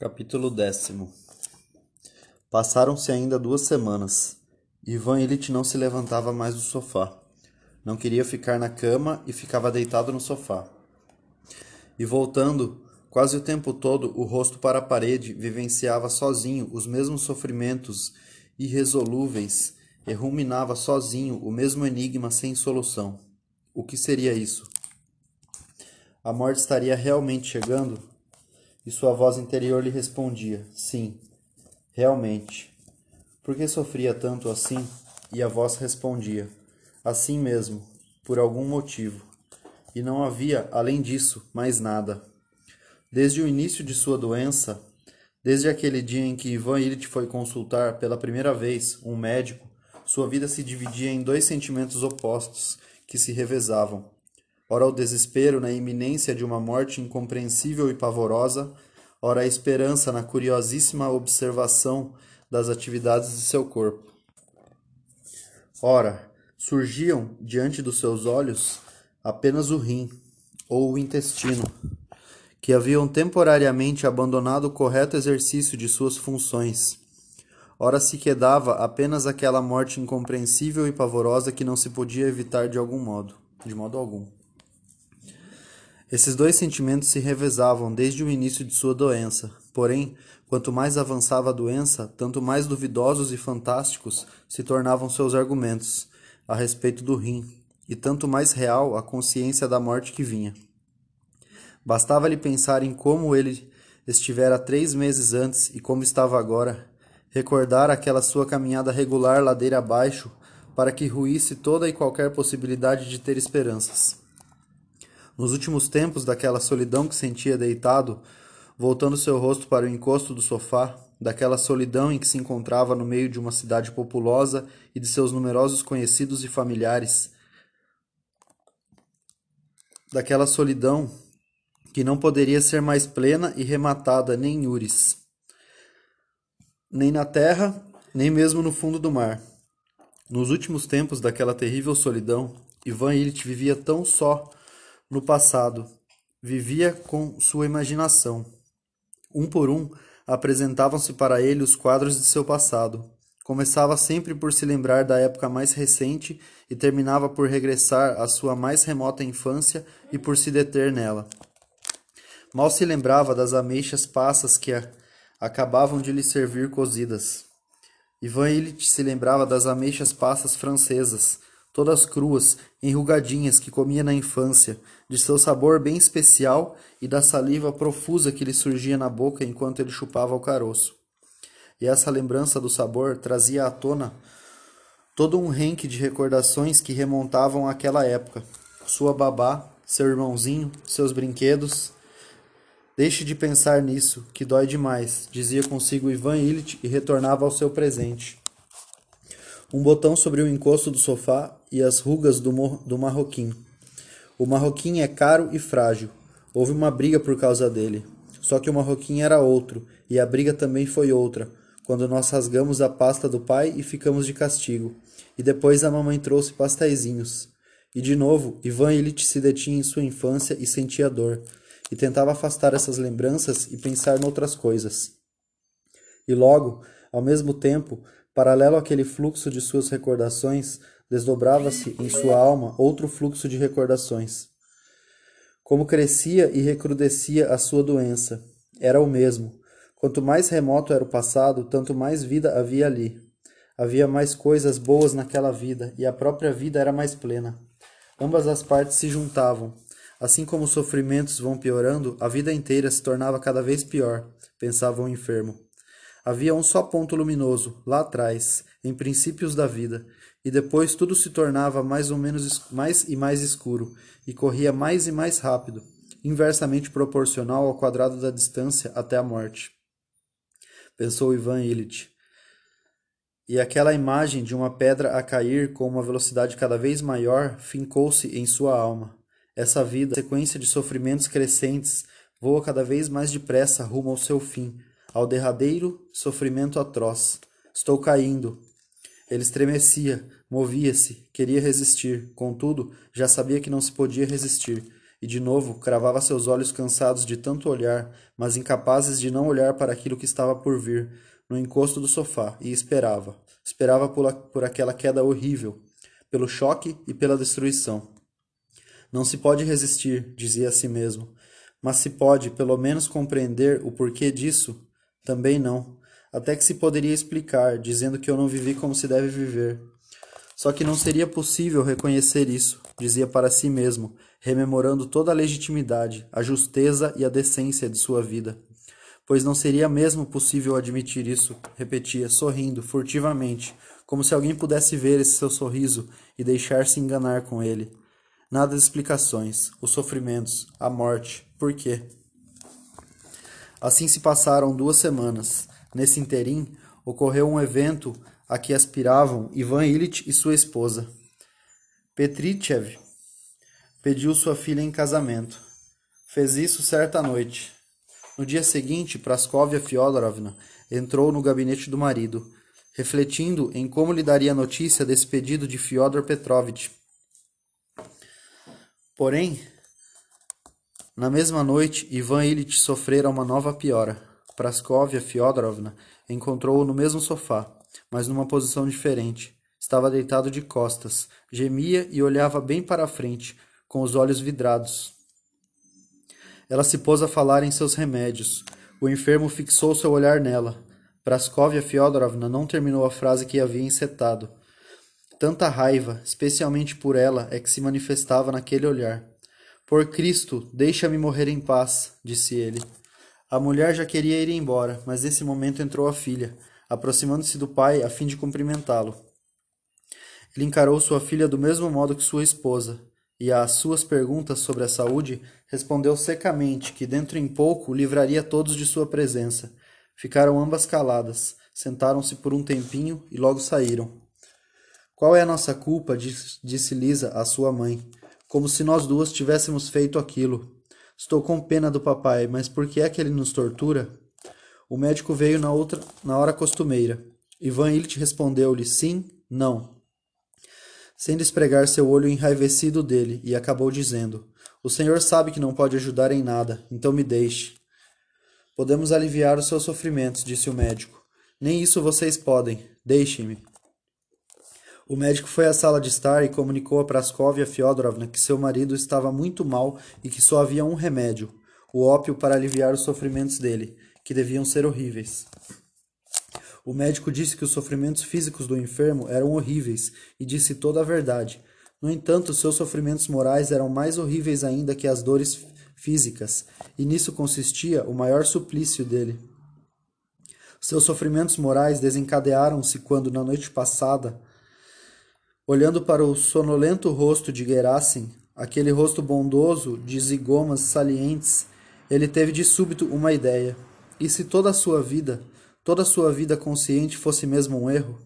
Capítulo décimo Passaram-se ainda duas semanas. Ivan Illich não se levantava mais do sofá. Não queria ficar na cama e ficava deitado no sofá. E voltando, quase o tempo todo, o rosto para a parede, vivenciava sozinho os mesmos sofrimentos irresolúveis e ruminava sozinho o mesmo enigma sem solução. O que seria isso? A morte estaria realmente chegando? E sua voz interior lhe respondia: Sim, realmente. Por que sofria tanto assim? E a voz respondia: Assim mesmo, por algum motivo. E não havia, além disso, mais nada. Desde o início de sua doença, desde aquele dia em que Ivan Illich foi consultar pela primeira vez um médico, sua vida se dividia em dois sentimentos opostos que se revezavam ora o desespero na iminência de uma morte incompreensível e pavorosa, ora a esperança na curiosíssima observação das atividades de seu corpo. Ora, surgiam diante dos seus olhos apenas o rim ou o intestino, que haviam temporariamente abandonado o correto exercício de suas funções. Ora se quedava apenas aquela morte incompreensível e pavorosa que não se podia evitar de algum modo, de modo algum. Esses dois sentimentos se revezavam desde o início de sua doença. Porém, quanto mais avançava a doença, tanto mais duvidosos e fantásticos se tornavam seus argumentos a respeito do rim, e tanto mais real a consciência da morte que vinha. Bastava-lhe pensar em como ele estivera três meses antes e como estava agora, recordar aquela sua caminhada regular ladeira abaixo para que ruísse toda e qualquer possibilidade de ter esperanças. Nos últimos tempos daquela solidão que sentia deitado, voltando seu rosto para o encosto do sofá, daquela solidão em que se encontrava no meio de uma cidade populosa e de seus numerosos conhecidos e familiares, daquela solidão que não poderia ser mais plena e rematada nem em Ures, nem na terra, nem mesmo no fundo do mar. Nos últimos tempos daquela terrível solidão, Ivan Illich vivia tão só no passado, vivia com sua imaginação. Um por um, apresentavam-se para ele os quadros de seu passado. Começava sempre por se lembrar da época mais recente e terminava por regressar à sua mais remota infância e por se deter nela. Mal se lembrava das ameixas passas que acabavam de lhe servir cozidas. Ivan Illich se lembrava das ameixas passas francesas, todas cruas, enrugadinhas que comia na infância, de seu sabor bem especial e da saliva profusa que lhe surgia na boca enquanto ele chupava o caroço. E essa lembrança do sabor trazia à tona todo um renque de recordações que remontavam àquela época. Sua babá, seu irmãozinho, seus brinquedos. Deixe de pensar nisso, que dói demais, dizia consigo Ivan Illich e retornava ao seu presente um botão sobre o encosto do sofá e as rugas do, do marroquim. O marroquim é caro e frágil. Houve uma briga por causa dele. Só que o marroquim era outro, e a briga também foi outra, quando nós rasgamos a pasta do pai e ficamos de castigo. E depois a mamãe trouxe pastaizinhos. E de novo, Ivan Illich se detinha em sua infância e sentia dor, e tentava afastar essas lembranças e pensar noutras coisas. E logo, ao mesmo tempo, Paralelo àquele fluxo de suas recordações, desdobrava-se em sua alma outro fluxo de recordações. Como crescia e recrudescia a sua doença, era o mesmo. Quanto mais remoto era o passado, tanto mais vida havia ali. Havia mais coisas boas naquela vida, e a própria vida era mais plena. Ambas as partes se juntavam. Assim como os sofrimentos vão piorando, a vida inteira se tornava cada vez pior, pensava o enfermo. Havia um só ponto luminoso, lá atrás, em princípios da vida, e depois tudo se tornava mais ou menos mais e mais escuro, e corria mais e mais rápido, inversamente proporcional ao quadrado da distância até a morte. Pensou Ivan Illich. E aquela imagem de uma pedra a cair com uma velocidade cada vez maior fincou-se em sua alma. Essa vida, sequência de sofrimentos crescentes, voa cada vez mais depressa rumo ao seu fim, ao derradeiro sofrimento atroz. Estou caindo. Ele estremecia, movia-se, queria resistir, contudo, já sabia que não se podia resistir, e de novo cravava seus olhos cansados de tanto olhar, mas incapazes de não olhar para aquilo que estava por vir, no encosto do sofá, e esperava. Esperava por, por aquela queda horrível, pelo choque e pela destruição. Não se pode resistir, dizia a si mesmo, mas se pode, pelo menos, compreender o porquê disso? Também não. Até que se poderia explicar, dizendo que eu não vivi como se deve viver. Só que não seria possível reconhecer isso, dizia para si mesmo, rememorando toda a legitimidade, a justeza e a decência de sua vida. Pois não seria mesmo possível admitir isso, repetia, sorrindo, furtivamente, como se alguém pudesse ver esse seu sorriso e deixar-se enganar com ele. Nada de explicações, os sofrimentos, a morte, por quê? Assim se passaram duas semanas. Nesse interim, ocorreu um evento a que aspiravam Ivan Illich e sua esposa. Petrichev pediu sua filha em casamento. Fez isso certa noite. No dia seguinte, Praskovia Fyodorovna entrou no gabinete do marido, refletindo em como lhe daria notícia desse pedido de Fyodor Petrovitch. Porém, na mesma noite, Ivan Ilitch sofrera uma nova piora. Praskovia Fyodorovna encontrou-o no mesmo sofá, mas numa posição diferente. Estava deitado de costas, gemia e olhava bem para a frente, com os olhos vidrados. Ela se pôs a falar em seus remédios. O enfermo fixou seu olhar nela. Praskovia Fyodorovna não terminou a frase que havia encetado. Tanta raiva, especialmente por ela, é que se manifestava naquele olhar. Por Cristo, deixa-me morrer em paz, disse ele. A mulher já queria ir embora, mas nesse momento entrou a filha, aproximando-se do pai a fim de cumprimentá-lo. Ele encarou sua filha do mesmo modo que sua esposa, e às suas perguntas sobre a saúde, respondeu secamente que dentro em pouco livraria todos de sua presença Ficaram ambas caladas, sentaram-se por um tempinho e logo saíram. Qual é a nossa culpa? disse Lisa à sua mãe, como se nós duas tivéssemos feito aquilo. Estou com pena do papai, mas por que é que ele nos tortura? O médico veio na outra na hora costumeira. Ivan Illich respondeu-lhe sim, não. Sem despregar seu olho enraivecido dele, e acabou dizendo: O senhor sabe que não pode ajudar em nada, então me deixe. Podemos aliviar os seus sofrimentos, disse o médico. Nem isso vocês podem. Deixem-me. O médico foi à sala de estar e comunicou a Praskovia Fyodorovna que seu marido estava muito mal e que só havia um remédio, o ópio para aliviar os sofrimentos dele, que deviam ser horríveis. O médico disse que os sofrimentos físicos do enfermo eram horríveis e disse toda a verdade. No entanto, seus sofrimentos morais eram mais horríveis ainda que as dores físicas, e nisso consistia o maior suplício dele. Seus sofrimentos morais desencadearam-se quando, na noite passada, olhando para o sonolento rosto de Gerasim, aquele rosto bondoso de zigomas salientes, ele teve de súbito uma ideia. E se toda a sua vida, toda a sua vida consciente fosse mesmo um erro?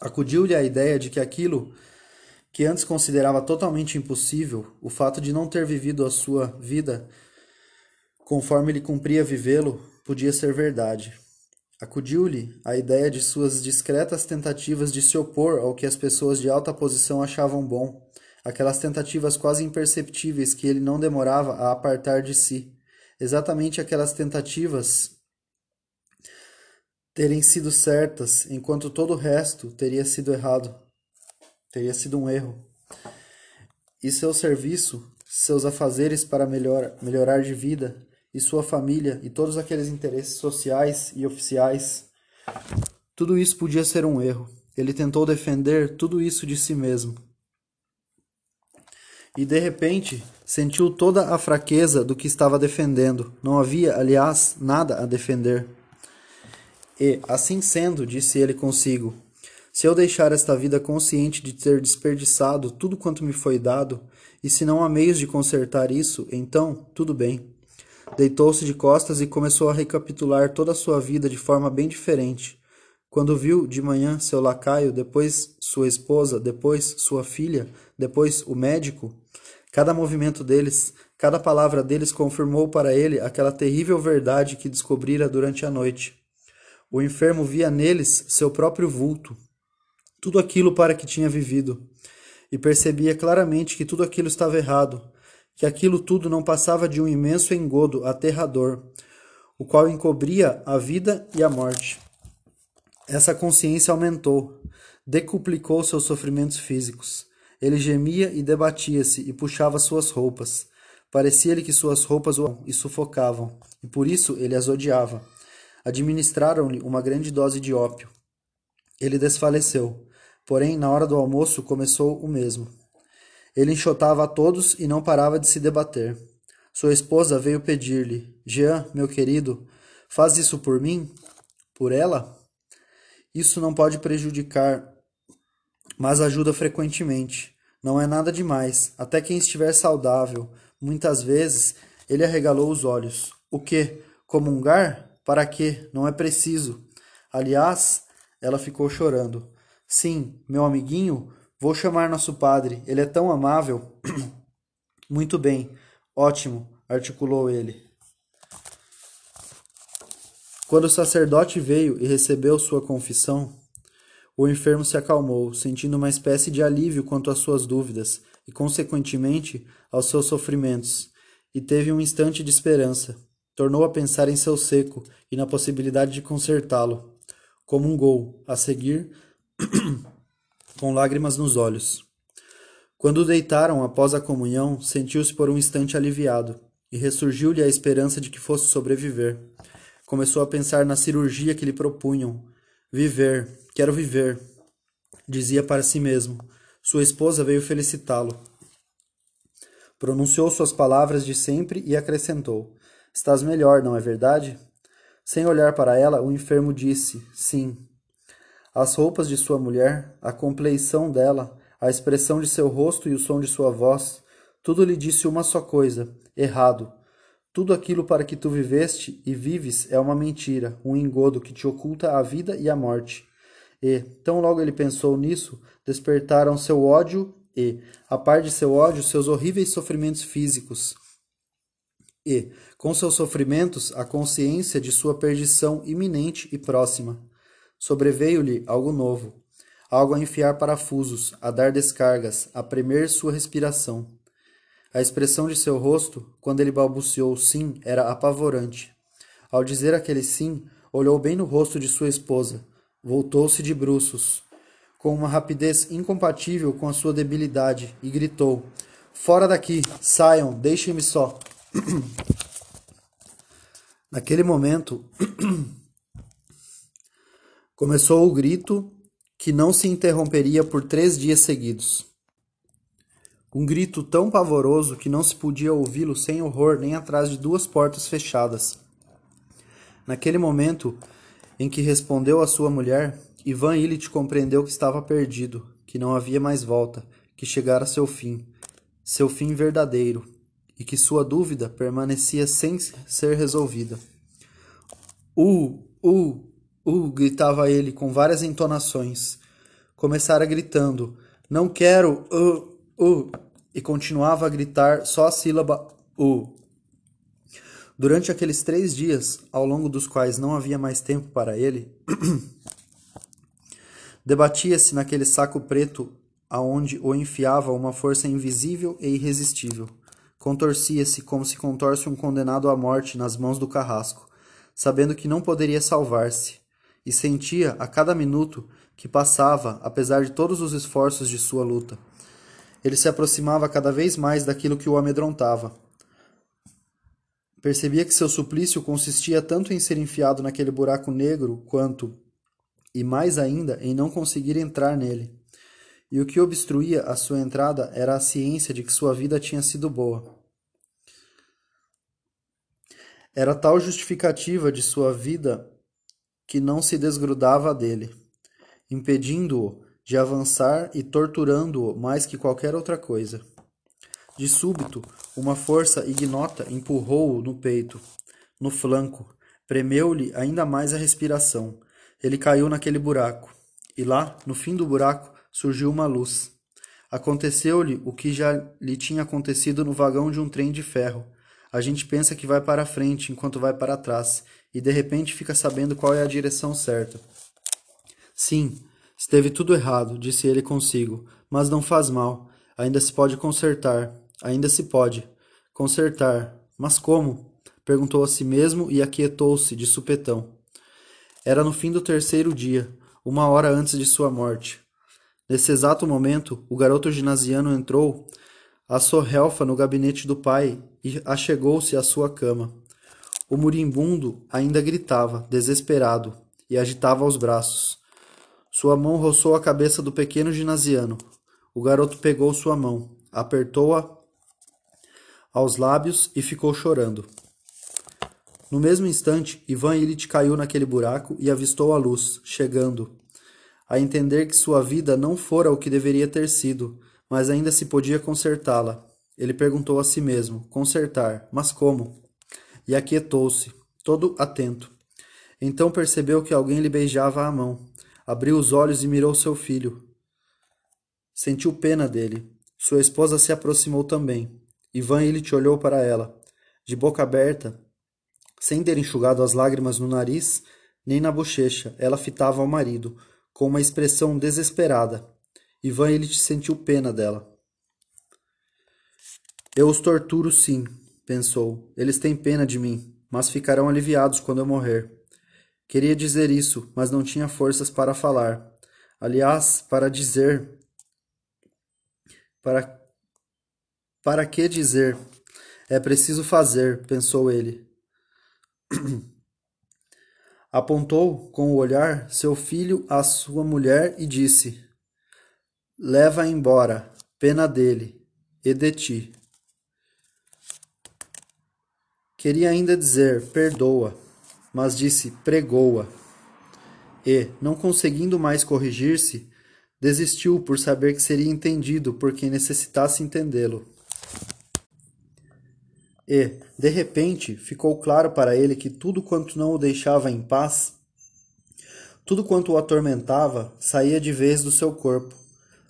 Acudiu-lhe a ideia de que aquilo que antes considerava totalmente impossível, o fato de não ter vivido a sua vida conforme ele cumpria vivê-lo, podia ser verdade. Acudiu-lhe a ideia de suas discretas tentativas de se opor ao que as pessoas de alta posição achavam bom, aquelas tentativas quase imperceptíveis que ele não demorava a apartar de si, exatamente aquelas tentativas terem sido certas, enquanto todo o resto teria sido errado. Teria sido um erro. E seu serviço, seus afazeres para melhor, melhorar de vida, e sua família, e todos aqueles interesses sociais e oficiais, tudo isso podia ser um erro. Ele tentou defender tudo isso de si mesmo. E de repente sentiu toda a fraqueza do que estava defendendo. Não havia, aliás, nada a defender. E, assim sendo, disse ele consigo, se eu deixar esta vida consciente de ter desperdiçado tudo quanto me foi dado, e se não há meios de consertar isso, então tudo bem. Deitou-se de costas e começou a recapitular toda a sua vida de forma bem diferente. Quando viu de manhã seu lacaio, depois sua esposa, depois sua filha, depois o médico, cada movimento deles, cada palavra deles confirmou para ele aquela terrível verdade que descobrira durante a noite. O enfermo via neles seu próprio vulto, tudo aquilo para que tinha vivido, e percebia claramente que tudo aquilo estava errado, que aquilo tudo não passava de um imenso engodo aterrador, o qual encobria a vida e a morte. Essa consciência aumentou, decuplicou seus sofrimentos físicos. Ele gemia e debatia-se e puxava suas roupas. Parecia-lhe que suas roupas o e sufocavam, e por isso ele as odiava. Administraram-lhe uma grande dose de ópio. Ele desfaleceu, porém, na hora do almoço começou o mesmo. Ele enxotava a todos e não parava de se debater. Sua esposa veio pedir-lhe: Jean, meu querido, faz isso por mim? Por ela? Isso não pode prejudicar, mas ajuda frequentemente. Não é nada demais. Até quem estiver saudável, muitas vezes, ele arregalou os olhos. O que? Comungar? Para quê? Não é preciso. Aliás, ela ficou chorando. Sim, meu amiguinho, Vou chamar nosso padre, ele é tão amável. Muito bem, ótimo, articulou ele. Quando o sacerdote veio e recebeu sua confissão, o enfermo se acalmou, sentindo uma espécie de alívio quanto às suas dúvidas e, consequentemente, aos seus sofrimentos, e teve um instante de esperança. Tornou a pensar em seu seco e na possibilidade de consertá-lo. Como gol, a seguir, com lágrimas nos olhos. Quando deitaram após a comunhão, sentiu-se por um instante aliviado, e ressurgiu-lhe a esperança de que fosse sobreviver. Começou a pensar na cirurgia que lhe propunham. Viver, quero viver, dizia para si mesmo. Sua esposa veio felicitá-lo. Pronunciou suas palavras de sempre e acrescentou: Estás melhor, não é verdade? Sem olhar para ela, o enfermo disse: Sim, as roupas de sua mulher, a compleição dela, a expressão de seu rosto e o som de sua voz, tudo lhe disse uma só coisa: errado. Tudo aquilo para que tu viveste e vives é uma mentira, um engodo que te oculta a vida e a morte. E, tão logo ele pensou nisso, despertaram seu ódio e, a par de seu ódio, seus horríveis sofrimentos físicos. E, com seus sofrimentos, a consciência de sua perdição iminente e próxima. Sobreveio-lhe algo novo, algo a enfiar parafusos, a dar descargas, a premer sua respiração. A expressão de seu rosto, quando ele balbuciou sim, era apavorante. Ao dizer aquele sim, olhou bem no rosto de sua esposa, voltou-se de bruços, com uma rapidez incompatível com a sua debilidade, e gritou: Fora daqui! Saiam! Deixem-me só! Naquele momento, Começou o grito que não se interromperia por três dias seguidos. Um grito tão pavoroso que não se podia ouvi-lo sem horror nem atrás de duas portas fechadas. Naquele momento em que respondeu a sua mulher, Ivan Illich compreendeu que estava perdido, que não havia mais volta, que chegara seu fim, seu fim verdadeiro, e que sua dúvida permanecia sem ser resolvida. Uh, uh, Uh! gritava ele com várias entonações. Começara gritando: Não quero! Uh! Uh! E continuava a gritar só a sílaba Uh. Durante aqueles três dias, ao longo dos quais não havia mais tempo para ele, debatia-se naquele saco preto aonde o enfiava uma força invisível e irresistível. Contorcia-se como se contorce um condenado à morte nas mãos do carrasco, sabendo que não poderia salvar-se e sentia a cada minuto que passava, apesar de todos os esforços de sua luta. Ele se aproximava cada vez mais daquilo que o amedrontava. Percebia que seu suplício consistia tanto em ser enfiado naquele buraco negro quanto, e mais ainda, em não conseguir entrar nele. E o que obstruía a sua entrada era a ciência de que sua vida tinha sido boa. Era tal justificativa de sua vida que não se desgrudava dele, impedindo-o de avançar e torturando-o mais que qualquer outra coisa. De súbito, uma força ignota empurrou-o no peito, no flanco, premeu-lhe ainda mais a respiração. Ele caiu naquele buraco, e lá, no fim do buraco, surgiu uma luz. Aconteceu-lhe o que já lhe tinha acontecido no vagão de um trem de ferro. A gente pensa que vai para frente enquanto vai para trás, e de repente fica sabendo qual é a direção certa. Sim, esteve tudo errado, disse ele consigo, mas não faz mal, ainda se pode consertar, ainda se pode. Consertar. Mas como? Perguntou a si mesmo e aquietou-se de supetão. Era no fim do terceiro dia, uma hora antes de sua morte. Nesse exato momento, o garoto ginasiano entrou a sorrelfa no gabinete do pai e achegou-se à sua cama. O moribundo ainda gritava, desesperado, e agitava os braços. Sua mão roçou a cabeça do pequeno ginasiano. O garoto pegou sua mão, apertou-a aos lábios e ficou chorando. No mesmo instante, Ivan Illich caiu naquele buraco e avistou a luz, chegando, a entender que sua vida não fora o que deveria ter sido, mas ainda se podia consertá-la. Ele perguntou a si mesmo: consertar, mas como? E aquietou-se, todo atento. Então percebeu que alguém lhe beijava a mão. Abriu os olhos e mirou seu filho. Sentiu pena dele. Sua esposa se aproximou também. Ivan Illich olhou para ela, de boca aberta, sem ter enxugado as lágrimas no nariz nem na bochecha. Ela fitava ao marido, com uma expressão desesperada. Ivan Illich sentiu pena dela. Eu os torturo sim, pensou. Eles têm pena de mim, mas ficarão aliviados quando eu morrer. Queria dizer isso, mas não tinha forças para falar. Aliás, para dizer. Para para que dizer? É preciso fazer, pensou ele. Apontou com o olhar seu filho à sua mulher e disse: Leva embora, pena dele e de ti. Queria ainda dizer perdoa, mas disse pregoa. E, não conseguindo mais corrigir-se, desistiu por saber que seria entendido por quem necessitasse entendê-lo. E, de repente, ficou claro para ele que tudo quanto não o deixava em paz, tudo quanto o atormentava, saía de vez do seu corpo.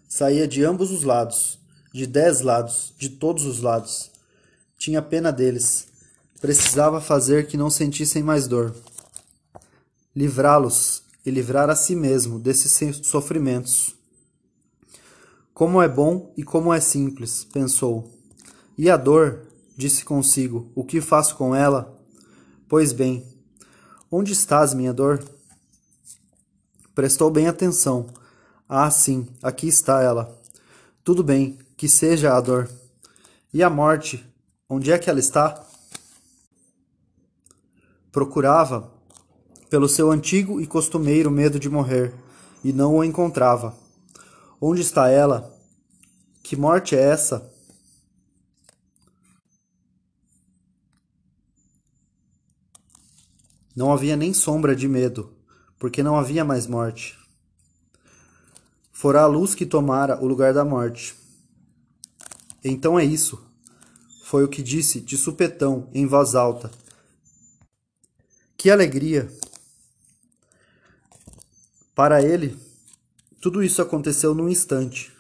Saía de ambos os lados, de dez lados, de todos os lados. Tinha pena deles. Precisava fazer que não sentissem mais dor. Livrá-los e livrar a si mesmo desses sofrimentos. Como é bom e como é simples, pensou. E a dor disse consigo: O que faço com ela? Pois bem, onde estás, minha dor? Prestou bem atenção. Ah, sim, aqui está ela. Tudo bem, que seja a dor. E a morte, onde é que ela está? Procurava, pelo seu antigo e costumeiro medo de morrer, e não o encontrava. Onde está ela? Que morte é essa? Não havia nem sombra de medo, porque não havia mais morte. Fora a luz que tomara o lugar da morte. Então é isso, foi o que disse de supetão em voz alta. Que alegria! Para ele, tudo isso aconteceu num instante.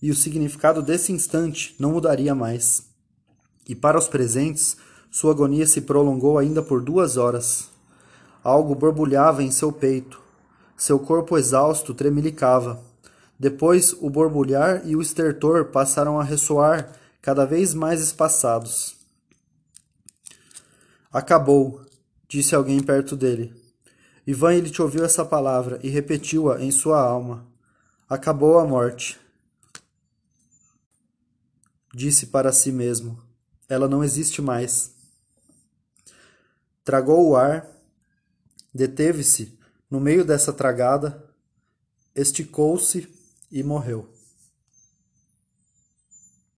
E o significado desse instante não mudaria mais. E para os presentes, sua agonia se prolongou ainda por duas horas. Algo borbulhava em seu peito. Seu corpo exausto tremelicava. Depois, o borbulhar e o estertor passaram a ressoar cada vez mais espaçados. Acabou, disse alguém perto dele. Ivan te ouviu essa palavra e repetiu-a em sua alma. Acabou a morte. Disse para si mesmo: Ela não existe mais. Tragou o ar, deteve-se no meio dessa tragada, esticou-se e morreu.